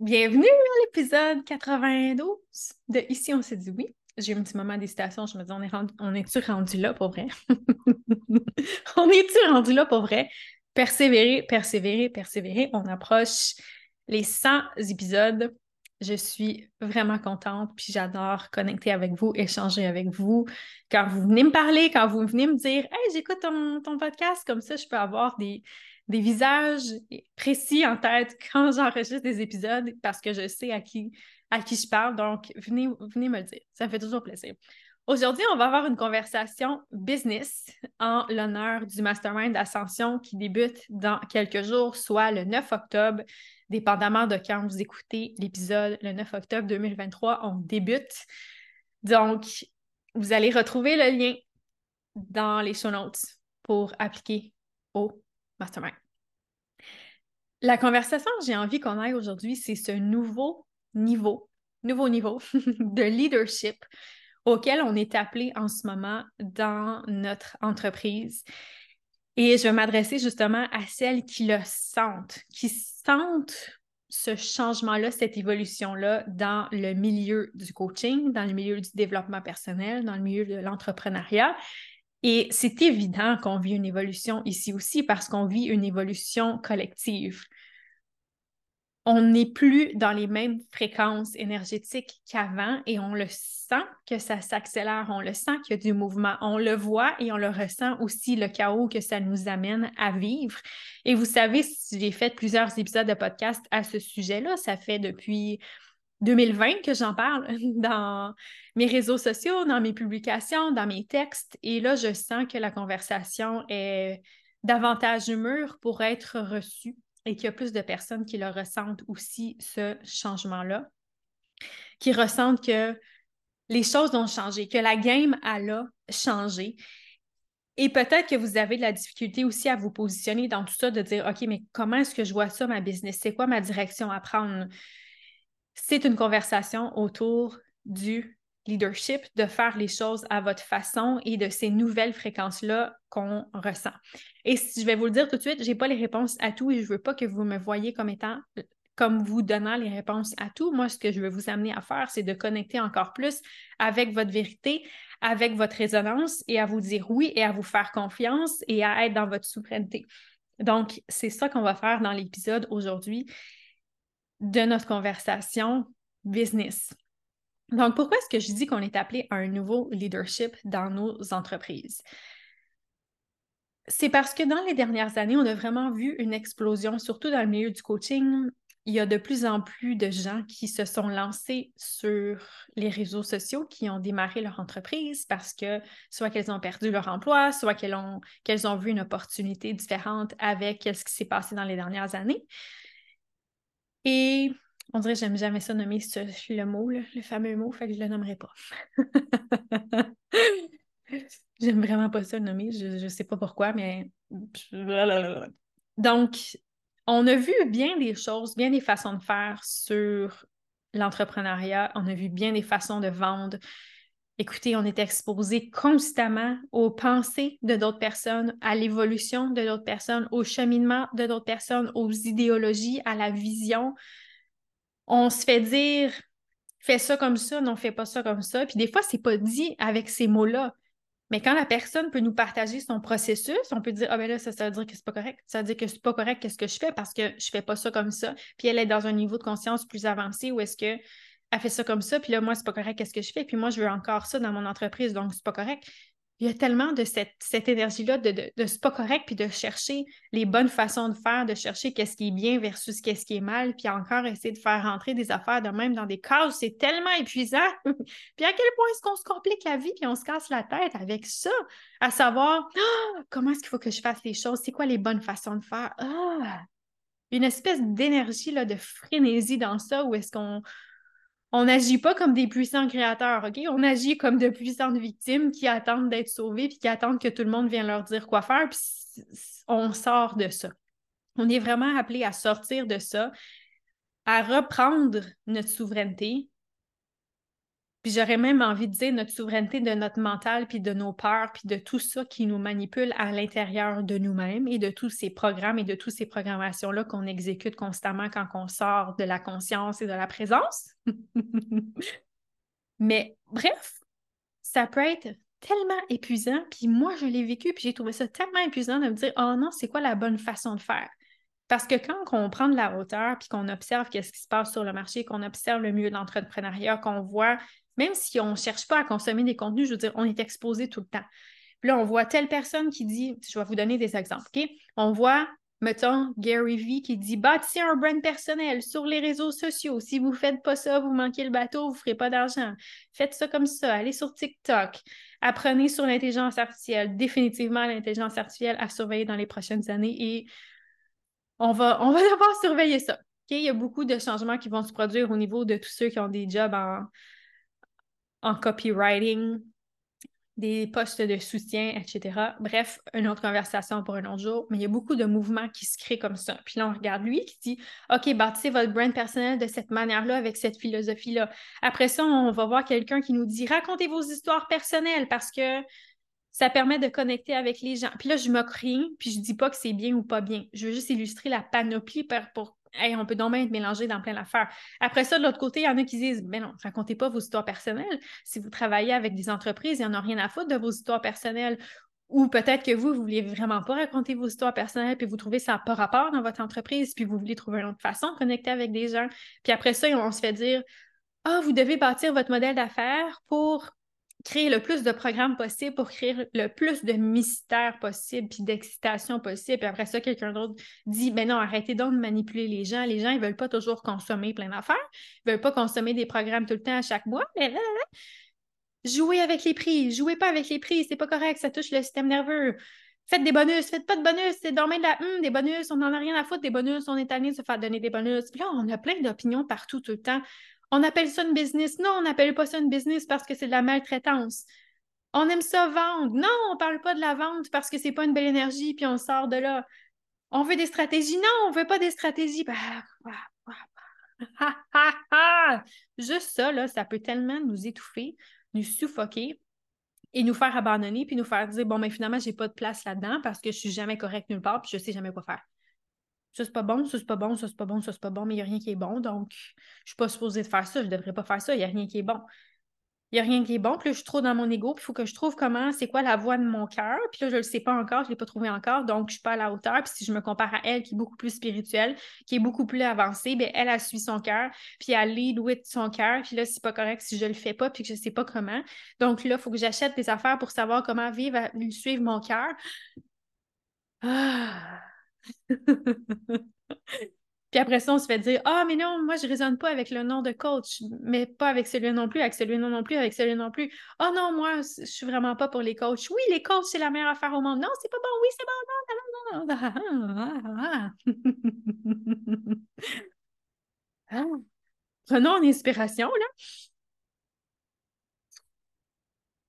Bienvenue à l'épisode 92 de Ici on s'est dit oui. J'ai eu un petit moment d'hésitation, je me dis on est rendu, on est-tu rendu là pour vrai? on est-tu rendu là pour vrai? Persévérer, persévérer, persévérer. On approche les 100 épisodes. Je suis vraiment contente, puis j'adore connecter avec vous, échanger avec vous. Quand vous venez me parler, quand vous venez me dire Hey, j'écoute ton, ton podcast, comme ça, je peux avoir des, des visages précis en tête quand j'enregistre des épisodes parce que je sais à qui, à qui je parle. Donc, venez, venez me le dire. Ça me fait toujours plaisir. Aujourd'hui, on va avoir une conversation business en l'honneur du Mastermind d'Ascension qui débute dans quelques jours, soit le 9 octobre, dépendamment de quand vous écoutez l'épisode, le 9 octobre 2023, on débute. Donc, vous allez retrouver le lien dans les show notes pour appliquer au mastermind. La conversation que j'ai envie qu'on aille aujourd'hui, c'est ce nouveau niveau, nouveau niveau de leadership auquel on est appelé en ce moment dans notre entreprise. Et je vais m'adresser justement à celles qui le sentent, qui sentent ce changement-là, cette évolution-là dans le milieu du coaching, dans le milieu du développement personnel, dans le milieu de l'entrepreneuriat et c'est évident qu'on vit une évolution ici aussi parce qu'on vit une évolution collective. On n'est plus dans les mêmes fréquences énergétiques qu'avant et on le sent que ça s'accélère, on le sent qu'il y a du mouvement, on le voit et on le ressent aussi, le chaos que ça nous amène à vivre. Et vous savez, j'ai fait plusieurs épisodes de podcast à ce sujet-là, ça fait depuis 2020 que j'en parle dans mes réseaux sociaux, dans mes publications, dans mes textes. Et là, je sens que la conversation est davantage mûre pour être reçue et qu'il y a plus de personnes qui le ressentent aussi, ce changement-là, qui ressentent que les choses ont changé, que la game, elle a changé. Et peut-être que vous avez de la difficulté aussi à vous positionner dans tout ça, de dire, OK, mais comment est-ce que je vois ça, ma business? C'est quoi ma direction à prendre? C'est une conversation autour du leadership, de faire les choses à votre façon et de ces nouvelles fréquences-là qu'on ressent. Et je vais vous le dire tout de suite, je n'ai pas les réponses à tout et je ne veux pas que vous me voyez comme étant comme vous donnant les réponses à tout. Moi, ce que je veux vous amener à faire, c'est de connecter encore plus avec votre vérité, avec votre résonance et à vous dire oui et à vous faire confiance et à être dans votre souveraineté. Donc, c'est ça qu'on va faire dans l'épisode aujourd'hui de notre conversation business. Donc, pourquoi est-ce que je dis qu'on est appelé à un nouveau leadership dans nos entreprises? C'est parce que dans les dernières années, on a vraiment vu une explosion, surtout dans le milieu du coaching. Il y a de plus en plus de gens qui se sont lancés sur les réseaux sociaux, qui ont démarré leur entreprise parce que soit qu'elles ont perdu leur emploi, soit qu'elles ont, qu'elles ont vu une opportunité différente avec ce qui s'est passé dans les dernières années. Et on dirait que j'aime jamais ça nommer le mot, le fameux mot, fait que je le nommerai pas. j'aime vraiment pas ça le nommer, je, ne sais pas pourquoi, mais. Donc, on a vu bien des choses, bien des façons de faire sur l'entrepreneuriat, on a vu bien des façons de vendre. Écoutez, on est exposé constamment aux pensées de d'autres personnes, à l'évolution de d'autres personnes, au cheminement de d'autres personnes, aux idéologies, à la vision. On se fait dire fais ça comme ça, non, fais pas ça comme ça. Puis des fois, c'est pas dit avec ces mots-là. Mais quand la personne peut nous partager son processus, on peut dire Ah ben là, ça, veut dire que c'est pas correct. Ça veut dire que c'est pas correct qu'est-ce que je fais parce que je fais pas ça comme ça. Puis elle est dans un niveau de conscience plus avancé où est-ce que elle fait ça comme ça, puis là, moi, c'est pas correct, qu'est-ce que je fais? Puis moi, je veux encore ça dans mon entreprise, donc c'est pas correct. Il y a tellement de cette, cette énergie-là de, de, c'est pas correct, puis de chercher les bonnes façons de faire, de chercher qu'est-ce qui est bien versus qu'est-ce qui est mal, puis encore essayer de faire rentrer des affaires de même dans des cases, c'est tellement épuisant. puis à quel point est-ce qu'on se complique la vie, puis on se casse la tête avec ça, à savoir ah, comment est-ce qu'il faut que je fasse les choses, c'est quoi les bonnes façons de faire? Ah! Une espèce d'énergie, de frénésie dans ça, où est-ce qu'on on n'agit pas comme des puissants créateurs, OK? On agit comme de puissantes victimes qui attendent d'être sauvées puis qui attendent que tout le monde vienne leur dire quoi faire, puis on sort de ça. On est vraiment appelé à sortir de ça, à reprendre notre souveraineté Puis j'aurais même envie de dire notre souveraineté de notre mental, puis de nos peurs, puis de tout ça qui nous manipule à l'intérieur de nous-mêmes et de tous ces programmes et de toutes ces programmations-là qu'on exécute constamment quand on sort de la conscience et de la présence. Mais bref, ça peut être tellement épuisant. Puis moi, je l'ai vécu, puis j'ai trouvé ça tellement épuisant de me dire, oh non, c'est quoi la bonne façon de faire? Parce que quand on prend de la hauteur, puis qu'on observe qu'est-ce qui se passe sur le marché, qu'on observe le milieu de l'entrepreneuriat, qu'on voit même si on ne cherche pas à consommer des contenus, je veux dire, on est exposé tout le temps. Puis là, on voit telle personne qui dit, je vais vous donner des exemples, OK? On voit, mettons, Gary Vee qui dit bâtissez un brand personnel sur les réseaux sociaux. Si vous ne faites pas ça, vous manquez le bateau, vous ne ferez pas d'argent. Faites ça comme ça. Allez sur TikTok. Apprenez sur l'intelligence artificielle. Définitivement, l'intelligence artificielle à surveiller dans les prochaines années et on va, on va devoir surveiller ça. Il y a beaucoup de changements qui vont se produire au niveau de tous ceux qui ont des jobs en en copywriting, des postes de soutien, etc. Bref, une autre conversation pour un autre jour, mais il y a beaucoup de mouvements qui se créent comme ça. Puis là, on regarde lui qui dit OK, bâtissez votre brand personnel de cette manière-là, avec cette philosophie-là. Après ça, on va voir quelqu'un qui nous dit racontez vos histoires personnelles parce que ça permet de connecter avec les gens. Puis là, je moque rien, puis je dis pas que c'est bien ou pas bien. Je veux juste illustrer la panoplie pour, on peut donc être mélangé dans plein d'affaires. Après ça, de l'autre côté, il y en a qui disent Ben non, racontez pas vos histoires personnelles. Si vous travaillez avec des entreprises, il n'y en a rien à foutre de vos histoires personnelles. Ou peut-être que vous, vous ne voulez vraiment pas raconter vos histoires personnelles, puis vous trouvez ça n'a pas rapport dans votre entreprise, puis vous voulez trouver une autre façon de connecter avec des gens. Puis après ça, on se fait dire Ah, vous devez bâtir votre modèle d'affaires pour créer le plus de programmes possible pour créer le plus de mystères possible puis d'excitation possible. Puis après ça, quelqu'un d'autre dit Ben non, arrêtez donc de manipuler les gens. Les gens, ils veulent pas toujours consommer plein d'affaires. Ils veulent pas consommer des programmes tout le temps à chaque mois. Jouez avec les prix. Jouez pas avec les prix. C'est pas correct. Ça touche le système nerveux. Faites des bonus, faites pas de bonus, c'est dormir de la hum, des bonus, on n'en a rien à foutre des bonus, on est allé se faire donner des bonus. Puis là, on a plein d'opinions partout tout le temps. On appelle ça une business. Non, on n'appelle pas ça une business parce que c'est de la maltraitance. On aime ça vendre. Non, on ne parle pas de la vente parce que c'est pas une belle énergie, puis on sort de là. On veut des stratégies. Non, on ne veut pas des stratégies. Bah, bah, bah, Juste ça, là, ça peut tellement nous étouffer, nous suffoquer et nous faire abandonner, puis nous faire dire, bon, mais finalement, j'ai pas de place là-dedans parce que je suis jamais correct nulle part, puis je sais jamais quoi faire ça c'est pas bon, ça c'est pas bon, ça c'est pas bon, ça c'est pas bon, mais il n'y a rien qui est bon, donc je suis pas supposée de faire ça, je devrais pas faire ça, il n'y a rien qui est bon. Il n'y a rien qui est bon, puis là, je suis trop dans mon ego, puis il faut que je trouve comment, c'est quoi la voix de mon cœur, puis là, je ne le sais pas encore, je ne l'ai pas trouvé encore, donc je ne suis pas à la hauteur, puis si je me compare à elle, qui est beaucoup plus spirituelle, qui est beaucoup plus avancée, bien, elle, a suit son cœur, puis elle lead with son cœur, puis là, c'est pas correct si je le fais pas, puis que je ne sais pas comment. Donc là, il faut que j'achète des affaires pour savoir comment vivre, suivre mon cœur. Ah! Puis après ça, on se fait dire Ah, mais non, moi, je ne résonne pas avec le nom de coach, mais pas avec celui non plus, avec celui non plus, avec celui non plus. Ah non, moi, je suis vraiment pas pour les coachs. Oui, les coachs, c'est la meilleure affaire au monde. Non, c'est pas bon. Oui, c'est bon. Non, non, non, non. Prenons une inspiration, là.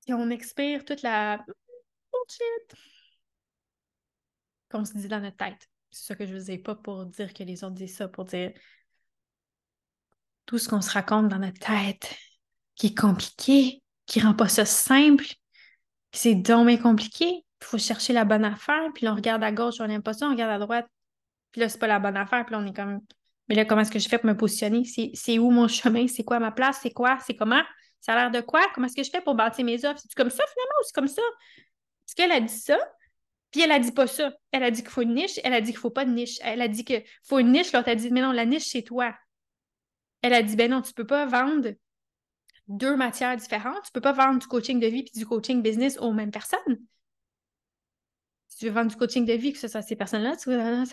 Et on expire toute la bullshit qu'on se dit dans notre tête. C'est ça que je vous ai pas pour dire que les autres disent ça, pour dire tout ce qu'on se raconte dans notre tête qui est compliqué, qui rend pas ça simple, c'est donc compliqué. Il faut chercher la bonne affaire, puis là, on regarde à gauche, on n'aime pas ça, on regarde à droite, puis là, c'est pas la bonne affaire, puis là, on est comme, mais là, comment est-ce que je fais pour me positionner? C'est où mon chemin? C'est quoi ma place? C'est quoi? C'est comment? Ça a l'air de quoi? Comment est-ce que je fais pour bâtir mes offres? C'est comme ça, finalement, ou c'est comme ça? Est-ce qu'elle a dit ça? Puis elle a dit pas ça. Elle a dit qu'il faut une niche, elle a dit qu'il faut pas de niche. Elle a dit qu'il faut une niche, l'autre a dit mais non, la niche, c'est toi. Elle a dit ben non, tu peux pas vendre deux matières différentes. Tu peux pas vendre du coaching de vie puis du coaching business aux mêmes personnes. Si tu veux vendre du coaching de vie, que ce soit ces personnes-là, tu là,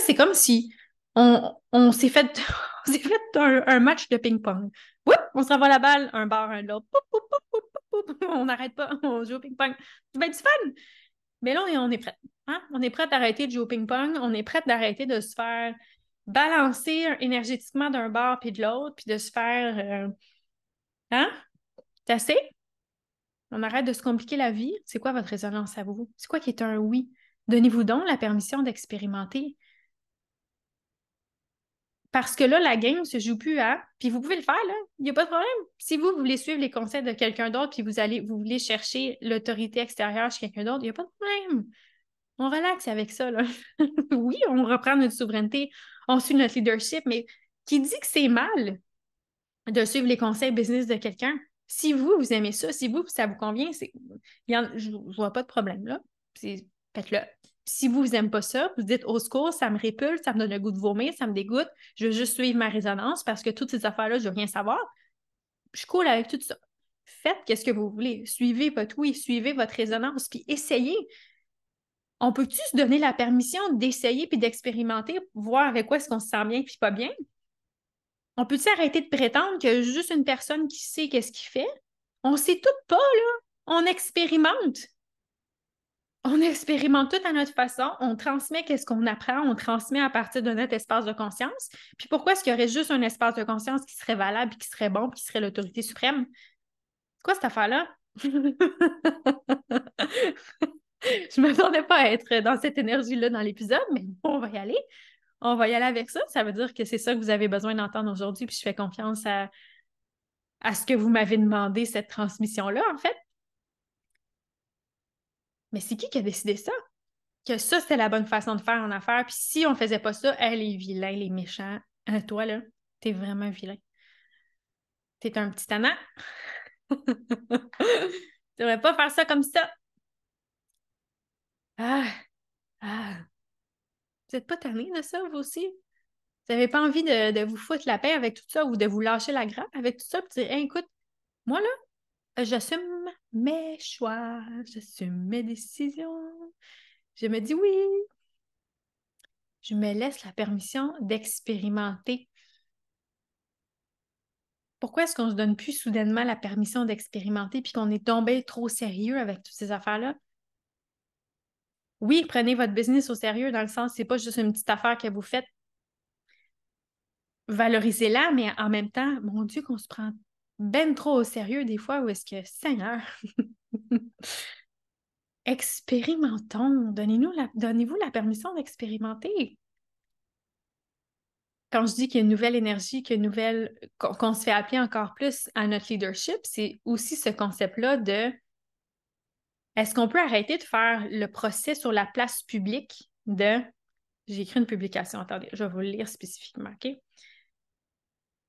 c'est comme si on, on s'est fait, on fait un, match de ping-pong. On se renvoie la balle, un bar, un l'autre on n'arrête pas, on joue au ping-pong. Ça va être fun! Mais là, on est prêt. Hein? On est prêt d'arrêter de jouer au ping-pong. On est prêt d'arrêter de se faire balancer énergétiquement d'un bord puis de l'autre, puis de se faire. Euh, hein? C'est assez? On arrête de se compliquer la vie? C'est quoi votre résonance à vous? C'est quoi qui est un oui? Donnez-vous donc la permission d'expérimenter. Parce que là, la game se joue plus à. Puis vous pouvez le faire, là. Il n'y a pas de problème. Si vous voulez suivre les conseils de quelqu'un d'autre, puis vous allez, vous voulez chercher l'autorité extérieure chez quelqu'un d'autre, il n'y a pas de problème. On relaxe avec ça, là. oui, on reprend notre souveraineté, on suit notre leadership, mais qui dit que c'est mal de suivre les conseils business de quelqu'un? Si vous, vous aimez ça, si vous, ça vous convient, c'est... je ne vois pas de problème, là. Faites-le si vous n'aimez pas ça, vous dites au secours, ça me répulse, ça me donne le goût de vomir, ça me dégoûte, je veux juste suivre ma résonance parce que toutes ces affaires-là, je ne veux rien savoir. Je coule avec tout ça. Faites qu'est-ce que vous voulez. Suivez votre oui, suivez votre résonance, puis essayez. On peut-tu se donner la permission d'essayer puis d'expérimenter, voir avec quoi est-ce qu'on se sent bien puis pas bien? On peut-tu arrêter de prétendre a juste une personne qui sait qu'est-ce qu'il fait? On sait tout pas, là. On expérimente on expérimente tout à notre façon, on transmet qu'est-ce qu'on apprend, on transmet à partir de notre espace de conscience. Puis pourquoi est-ce qu'il y aurait juste un espace de conscience qui serait valable, qui serait bon, qui serait l'autorité suprême? Quoi cette affaire-là? Je ne m'attendais pas à être dans cette énergie-là dans l'épisode, mais on va y aller. On va y aller avec ça. Ça veut dire que c'est ça que vous avez besoin d'entendre aujourd'hui, puis je fais confiance à, à ce que vous m'avez demandé, cette transmission-là, en fait. Mais c'est qui qui a décidé ça? Que ça, c'était la bonne façon de faire en affaires. Puis si on faisait pas ça, elle est vilain, les méchants. Hein, toi, là, t'es vraiment vilain. T'es un petit tannant. tu devrais pas faire ça comme ça. Ah! Ah! Vous n'êtes pas tanné de ça, vous aussi? Vous n'avez pas envie de, vous foutre la paix avec tout ça ou de vous lâcher la grappe avec tout ça et dire écoute, moi là, j'assume mes choix, j'assume mes décisions. Je me dis oui. Je me laisse la permission d'expérimenter. Pourquoi est-ce qu'on ne se donne plus soudainement la permission d'expérimenter puis qu'on est tombé trop sérieux avec toutes ces affaires-là? Oui, prenez votre business au sérieux dans le sens, c'est pas juste une petite affaire que vous faites. Valorisez-la, mais en même temps, mon Dieu, qu'on se prend ben trop au sérieux des fois où est-ce que, Seigneur, expérimentons, donnez-nous la, donnez-vous la permission d'expérimenter. Quand je dis qu'il y a une nouvelle énergie, qu'il nouvelle, qu'on se fait appeler encore plus à notre leadership, c'est aussi ce concept-là de est-ce qu'on peut arrêter de faire le procès sur la place publique de j'ai écrit une publication, attendez, je vais vous le lire spécifiquement, OK?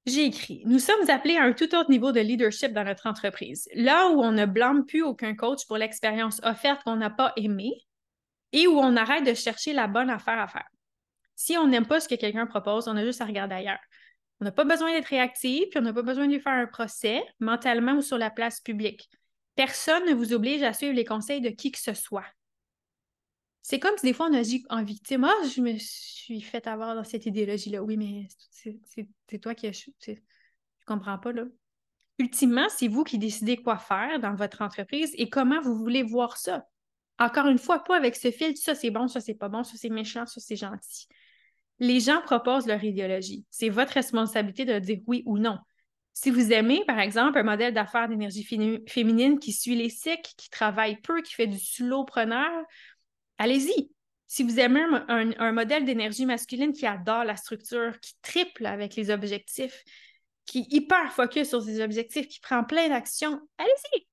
J'ai écrit Nous sommes appelés à un tout autre niveau de leadership dans notre entreprise. Là où on ne blâme plus aucun coach pour l'expérience offerte qu'on n'a pas aimée et où on arrête de chercher la bonne affaire à faire. Si on n'aime pas ce que quelqu'un propose, on a juste à regarder ailleurs. On n'a pas besoin d'être réactif, puis on n'a pas besoin de lui faire un procès, mentalement ou sur la place publique. Personne ne vous oblige à suivre les conseils de qui que ce soit. C'est comme si des fois on agit en victime. Ah, je me suis fait avoir dans cette idéologie-là. Oui, mais c'est toi qui as. Je comprends pas, là. Ultimement, c'est vous qui décidez quoi faire dans votre entreprise et comment vous voulez voir ça. Encore une fois, pas avec ce fil, ça c'est bon, ça c'est pas bon, ça c'est méchant, ça c'est gentil. Les gens proposent leur idéologie. C'est votre responsabilité de dire oui ou non. Si vous aimez, par exemple, un modèle d'affaires d'énergie féminine qui suit les cycles, qui travaille peu, qui fait du slow-preneur, allez-y. Si vous aimez un, modèle d'énergie masculine qui adore la structure, qui triple avec les objectifs, qui hyper focus sur ses objectifs, qui prend plein d'actions, allez-y.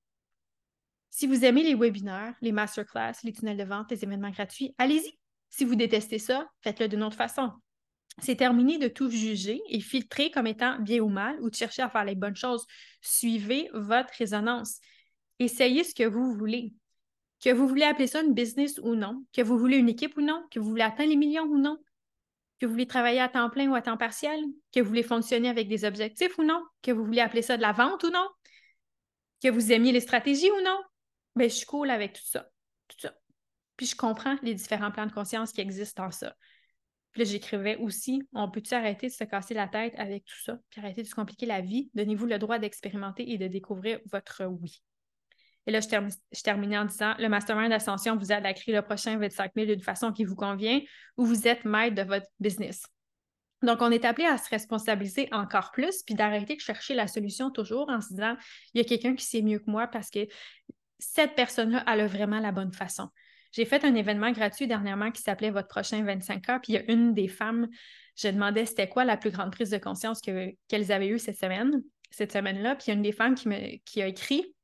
Si vous aimez les webinaires, les masterclass, les tunnels de vente, les événements gratuits, allez-y. Si vous détestez ça, faites-le d'une autre façon. C'est terminé de tout juger et filtrer comme étant bien ou mal ou de chercher à faire les bonnes choses. Suivez votre résonance. Essayez ce que vous voulez. Que vous voulez appeler ça une business ou non, que vous voulez une équipe ou non, que vous voulez atteindre les millions ou non, que vous voulez travailler à temps plein ou à temps partiel, que vous voulez fonctionner avec des objectifs ou non, que vous voulez appeler ça de la vente ou non, que vous aimiez les stratégies ou non, bien, je suis cool avec tout ça. Tout ça. Puis je comprends les différents plans de conscience qui existent en ça. Puis là, j'écrivais aussi, on peut-tu arrêter de se casser la tête avec tout ça, puis arrêter de se compliquer la vie? Donnez-vous le droit d'expérimenter et de découvrir votre oui. Et là, je, terminais en disant le mastermind d'ascension vous aide à créer le prochain 25 000 d'une façon qui vous convient ou vous êtes maître de votre business. Donc, on est appelé à se responsabiliser encore plus, puis d'arrêter de chercher la solution toujours en se disant il y a quelqu'un qui sait mieux que moi parce que cette personne-là, elle a vraiment la bonne façon. J'ai fait un événement gratuit dernièrement qui s'appelait Votre prochain 25 ans. Puis il y a une des femmes, je demandais c'était quoi la plus grande prise de conscience qu'elles avaient eue cette semaine, cette semaine-là. Puis il y a une des femmes qui, qui a écrit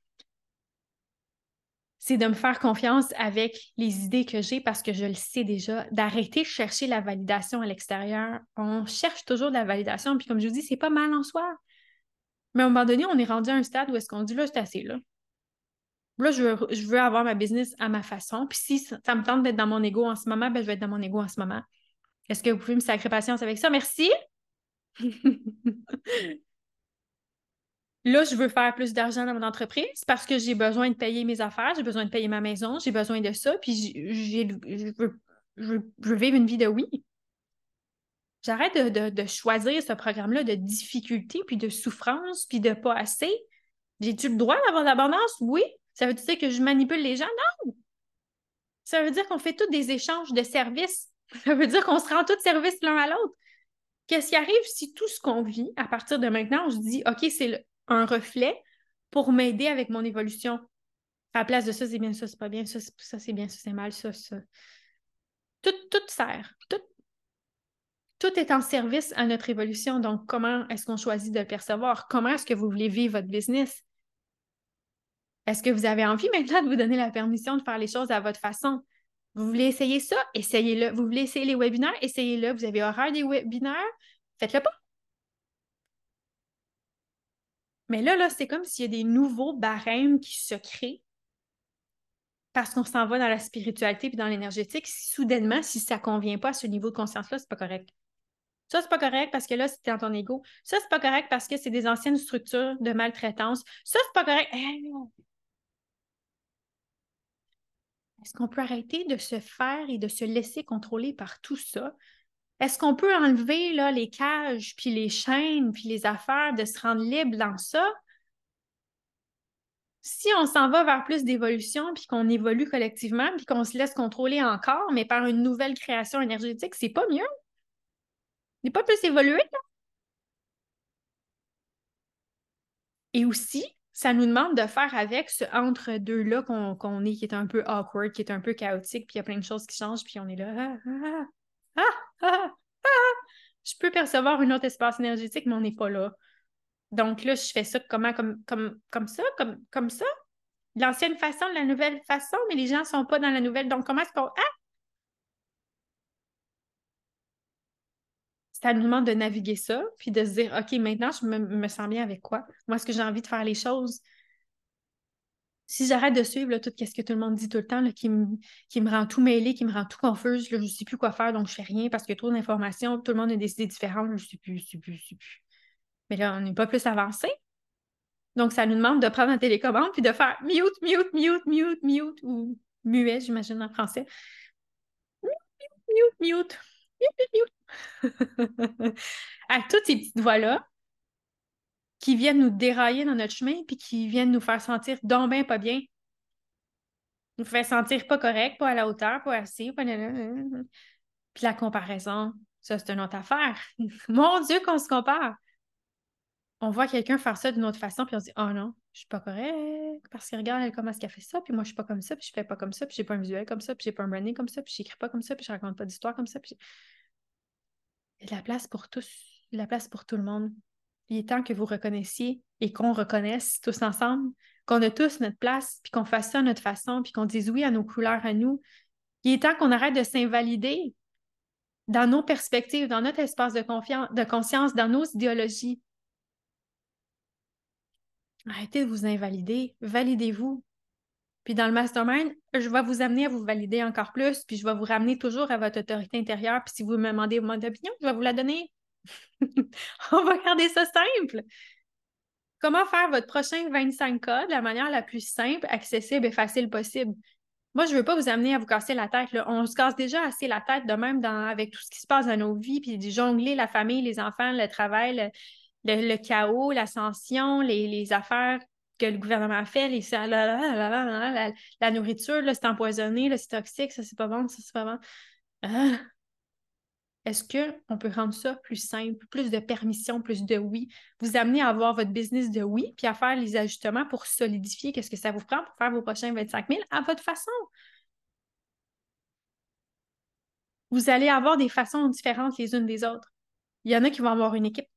c'est de me faire confiance avec les idées que j'ai parce que je le sais déjà, d'arrêter de chercher la validation à l'extérieur. On cherche toujours de la validation, puis comme je vous dis, c'est pas mal en soi. Mais à un moment donné, on est rendu à un stade où est-ce qu'on dit là, c'est assez là. Là, je veux, je veux, avoir ma business à ma façon. Puis si ça, me tente d'être dans mon ego en ce moment, ben, je vais être dans mon ego en ce moment. Est-ce que vous pouvez me sacrer patience avec ça? Merci. Là, je veux faire plus d'argent dans mon entreprise parce que j'ai besoin de payer mes affaires, j'ai besoin de payer ma maison, j'ai besoin de ça, puis je, veux, vivre une vie de oui. J'arrête de, choisir ce programme-là de difficulté, puis de souffrance, puis de pas assez. J'ai-tu le droit d'avoir de l'abondance? Oui. Ça veut dire que je manipule les gens? Non. Ça veut dire qu'on fait tous des échanges de services. Ça veut dire qu'on se rend tous service l'un à l'autre. Qu'est-ce qui arrive si tout ce qu'on vit, à partir de maintenant, je dis, OK, c'est le, un reflet pour m'aider avec mon évolution. À la place de ça, c'est bien, ça, c'est pas bien, ça, c'est bien, ça, c'est mal, ça, ça. Tout, tout sert. Tout, tout est en service à notre évolution. Donc, comment est-ce qu'on choisit de le percevoir? Comment est-ce que vous voulez vivre votre business? Est-ce que vous avez envie maintenant de vous donner la permission de faire les choses à votre façon? Vous voulez essayer ça? Essayez-le. Vous voulez essayer les webinaires? Essayez-le. Vous avez horreur des webinaires? Faites-le pas. Mais là, là, c'est comme s'il y a des nouveaux barèmes qui se créent parce qu'on s'en va dans la spiritualité et dans l'énergétique. Soudainement, si ça ne convient pas à ce niveau de conscience-là, c'est pas correct. Ça, c'est pas correct parce que là, c'était dans ton ego. Ça, c'est pas correct parce que c'est des anciennes structures de maltraitance. Ça, c'est pas correct. Est-ce qu'on peut arrêter de se faire et de se laisser contrôler par tout ça? Est-ce qu'on peut enlever là, les cages, puis les chaînes, puis les affaires, de se rendre libre dans ça? Si on s'en va vers plus d'évolution, puis qu'on évolue collectivement, puis qu'on se laisse contrôler encore, mais par une nouvelle création énergétique, c'est pas mieux? n'est pas plus évolué, Et aussi, ça nous demande de faire avec ce entre-deux-là qu'on est, qui est un peu awkward, qui est un peu chaotique, puis il y a plein de choses qui changent, puis on est là. Ah, ah, ah. Ah, ah, ah, je peux percevoir un autre espace énergétique, mais on n'est pas là. Donc là, je fais ça comment, comme, comme, comme ça, comme, comme ça? L'ancienne façon, la nouvelle façon, mais les gens ne sont pas dans la nouvelle. Donc, comment est-ce qu'on. Ah! Ça nous de naviguer ça, puis de se dire, OK, maintenant, je me, me sens bien avec quoi? Moi, est-ce que j'ai envie de faire les choses? Si j'arrête de suivre tout ce que tout le monde dit tout le temps, qui, me, qui me rend tout mêlé, qui me rend tout confuse, je ne sais plus quoi faire, donc je fais rien parce a trop d'informations, tout le monde a des idées différentes, je ne sais plus, je ne sais plus, je sais plus. Mais là, on n'est pas plus avancé. Donc, ça nous demande de prendre la télécommande puis de faire mute, mute, mute, mute, mute, ou muet, j'imagine en français. Mute, mute, mute, mute, mute. à toutes ces petites voix-là, qui viennent nous dérailler dans notre chemin, puis qui viennent nous faire sentir donc pas bien. Nous faire sentir pas correct, pas à la hauteur, pas assez, pas... Puis la comparaison, ça, c'est une autre affaire. Mon Dieu, qu'on se compare! On voit quelqu'un faire ça d'une autre façon, puis on se dit Oh non, je suis pas correct, parce que regarde comment est-ce fait ça, puis moi, je suis pas comme ça, puis je fais pas comme ça, puis j'ai pas un visuel comme ça, puis j'ai pas un branding comme ça, puis j'écris pas comme ça, puis je raconte pas d'histoire comme ça. Puis... Il y a de la place pour tous, de la place pour tout le monde. Il est temps que vous reconnaissiez et qu'on reconnaisse tous ensemble qu'on a tous notre place, puis qu'on fasse ça à notre façon, puis qu'on dise oui à nos couleurs à nous. Il est temps qu'on arrête de s'invalider dans nos perspectives, dans notre espace de, confiance, de conscience, dans nos idéologies. Arrêtez de vous invalider, validez-vous. Puis dans le mastermind, je vais vous amener à vous valider encore plus, puis je vais vous ramener toujours à votre autorité intérieure. Puis si vous me demandez mon opinion, je vais vous la donner. On va garder ça simple. Comment faire votre prochain 25K de la manière la plus simple, accessible et facile possible? Moi, je ne veux pas vous amener à vous casser la tête. On se casse déjà assez la tête de même avec tout ce qui se passe dans nos vies, puis jongler la famille, les enfants, le travail, le, chaos, l'ascension, les, affaires que le gouvernement fait, les, la, la, nourriture, c'est empoisonné, c'est toxique, ça c'est pas bon, ça c'est pas bon. Ah! Est-ce qu'on peut rendre ça plus simple, plus de permission, plus de oui, vous amener à avoir votre business de oui, puis à faire les ajustements pour solidifier qu'est-ce que ça vous prend pour faire vos prochains 25 000 à votre façon? vous allez avoir des façons différentes les unes des autres. Il y en a qui vont avoir une équipe.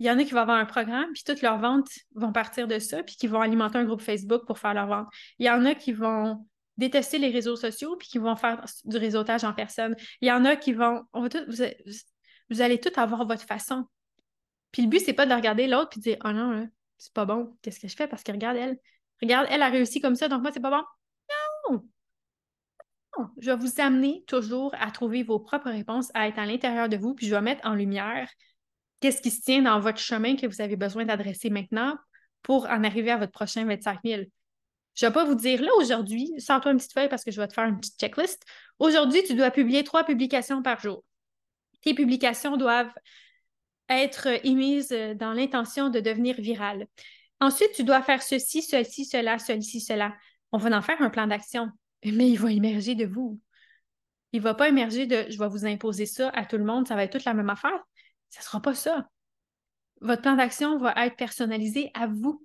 Il y en a qui vont avoir un programme, puis toutes leurs ventes vont partir de ça, puis qui vont alimenter un groupe Facebook pour faire leurs ventes. Il y en a qui vont détester les réseaux sociaux, puis qui vont faire du réseautage en personne. Il y en a qui vont... vous, allez tous avoir votre façon. Puis le but, c'est pas de regarder l'autre puis de dire « Oh non, c'est pas bon. Qu'est-ce que je fais? Parce que regarde elle. Regarde, elle a réussi comme ça, donc moi, c'est pas bon. » Non! Non! Je vais vous amener toujours à trouver vos propres réponses, à être à l'intérieur de vous, puis je vais mettre en lumière qu'est-ce qui se tient dans votre chemin que vous avez besoin d'adresser maintenant pour en arriver à votre prochain 25 000. Je ne vais pas vous dire là aujourd'hui, sors-toi une petite feuille parce que je vais te faire une petite checklist. Aujourd'hui, tu dois publier trois publications par jour. Tes publications doivent être émises dans l'intention de devenir virales. Ensuite, tu dois faire ceci, ceci, cela, ceci, cela. On va en faire un plan d'action, mais il va émerger de vous. Il ne va pas émerger de je vais vous imposer ça à tout le monde, ça va être toute la même affaire. Ce ne sera pas ça. Votre plan d'action va être personnalisé à vous,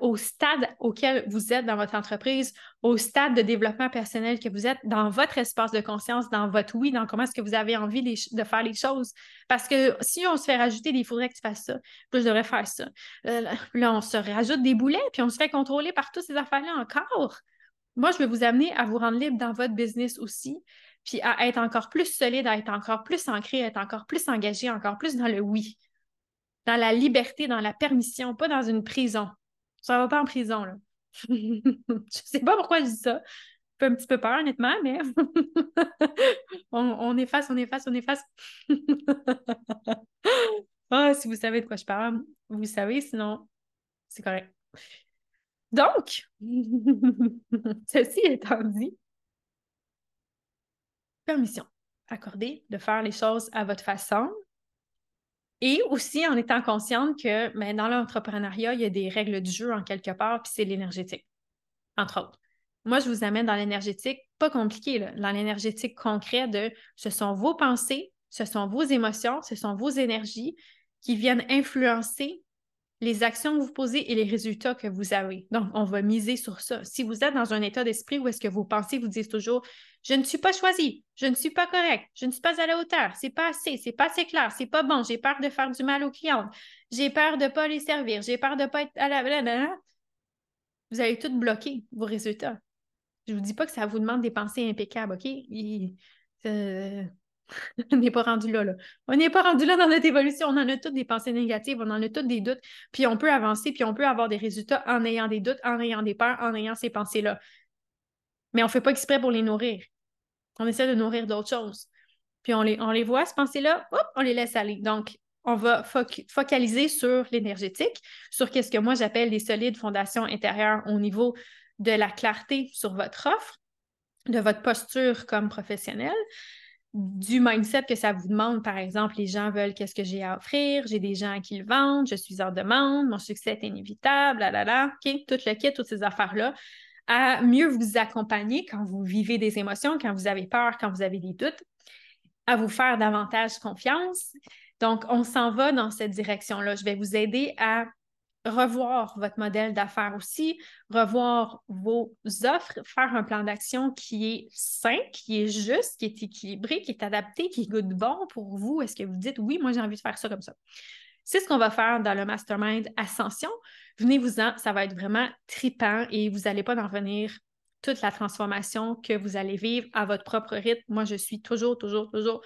au stade auquel vous êtes dans votre entreprise, au stade de développement personnel que vous êtes, dans votre espace de conscience, dans votre oui, dans comment est-ce que vous avez envie de faire les choses. Parce que si on se fait rajouter des, faudrait que tu fasses ça, puis je devrais faire ça. Euh, là, on se rajoute des boulets, puis on se fait contrôler par toutes ces affaires-là encore. Moi, je vais vous amener à vous rendre libre dans votre business aussi, puis à être encore plus solide, à être encore plus ancré, à être encore plus engagé, encore plus dans le oui, dans la liberté, dans la permission, pas dans une prison. Ça va pas en prison, là. je sais pas pourquoi je dis ça. J'ai un petit peu peur, honnêtement, mais on, efface, on efface, on efface. ah, si vous savez de quoi je parle, vous savez, sinon, c'est correct. Donc, ceci étant dit, permission accordée de faire les choses à votre façon. Et aussi en étant consciente que ben, dans l'entrepreneuriat, il y a des règles du jeu en quelque part, puis c'est l'énergétique, entre autres. Moi, je vous amène dans l'énergétique, pas compliqué, là, dans l'énergétique concret de ce sont vos pensées, ce sont vos émotions, ce sont vos énergies qui viennent influencer les actions que vous posez et les résultats que vous avez. Donc, on va miser sur ça. Si vous êtes dans un état d'esprit où est-ce que vos pensées vous disent toujours je ne suis pas choisi, je ne suis pas correct, je ne suis pas à la hauteur, c'est pas assez, c'est pas assez clair, c'est pas bon, j'ai peur de faire du mal aux clients, j'ai peur de ne pas les servir, j'ai peur de ne pas être à la. Vous allez tout bloquer vos résultats. Je ne vous dis pas que ça vous demande des pensées impeccables, OK? Euh, on n'est pas rendu là, là. On n'est pas rendu là dans notre évolution. On en a toutes des pensées négatives, on en a toutes des doutes, puis on peut avancer, puis on peut avoir des résultats en ayant des doutes, en ayant des peurs, en ayant ces pensées-là. Mais on ne fait pas exprès pour les nourrir. On essaie de nourrir d'autres choses. Puis on les, les voit, ces pensées-là, hop, on les laisse aller. Donc, on va focaliser sur l'énergétique, sur qu'est-ce que moi j'appelle des solides fondations intérieures au niveau de la clarté sur votre offre, de votre posture comme professionnel, du mindset que ça vous demande. Par exemple, les gens veulent qu'est-ce que j'ai à offrir, j'ai des gens à qui le vendent, je suis en demande, mon succès est inévitable, là, là, là, OK, tout le kit, toutes ces affaires-là à mieux vous accompagner quand vous vivez des émotions, quand vous avez peur, quand vous avez des doutes, à vous faire davantage confiance. Donc, on s'en va dans cette direction-là. Je vais vous aider à revoir votre modèle d'affaires aussi, revoir vos offres, faire un plan d'action qui est sain, qui est juste, qui est équilibré, qui est adapté, qui goûte bon pour vous. Est-ce que vous dites oui, moi j'ai envie de faire ça comme ça? C'est ce qu'on va faire dans le Mastermind Ascension. Venez-vous-en, ça va être vraiment tripant et vous n'allez pas en venir toute la transformation que vous allez vivre à votre propre rythme. Moi, je suis toujours, toujours, toujours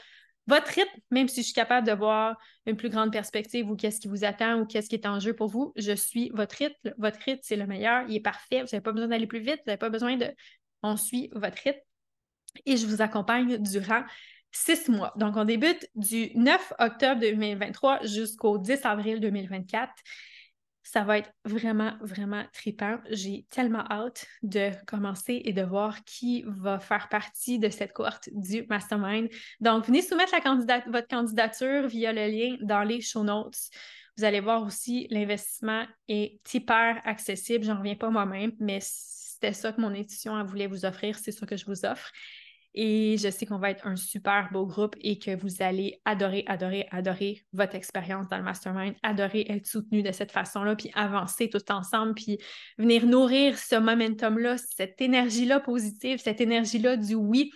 votre rythme, même si je suis capable de voir une plus grande perspective ou qu'est-ce qui vous attend ou qu'est-ce qui est en jeu pour vous, je suis votre rythme. Votre rythme, c'est le meilleur, il est parfait. Vous n'avez pas besoin d'aller plus vite, vous n'avez pas besoin de. On suit votre rythme et je vous accompagne durant six mois. Donc, on débute du 9 octobre 2023 jusqu'au 10 avril 2024. Ça va être vraiment, vraiment trippant. J'ai tellement hâte de commencer et de voir qui va faire partie de cette cohorte du Mastermind. Donc, venez soumettre votre candidature via le lien dans les show notes. Vous allez voir aussi, l'investissement est hyper accessible. J'en reviens pas moi-même, mais c'était ça que mon édition voulait vous offrir. C'est ça que je vous offre. Et je sais qu'on va être un super beau groupe et que vous allez adorer, adorer, adorer votre expérience dans le mastermind, adorer être soutenu de cette façon-là, puis avancer tout ensemble, puis venir nourrir ce momentum-là, cette énergie-là positive, cette énergie-là du oui.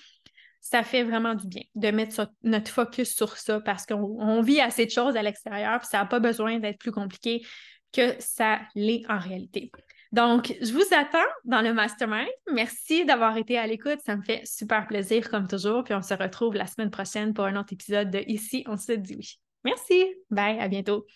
ça fait vraiment du bien de mettre notre focus sur ça parce qu'on vit assez de choses à l'extérieur, puis ça n'a pas besoin d'être plus compliqué que ça l'est en réalité. Donc, je vous attends dans le mastermind. Merci d'avoir été à l'écoute. Ça me fait super plaisir comme toujours. Puis on se retrouve la semaine prochaine pour un autre épisode de Ici, on se dit oui. Merci. Bye, à bientôt.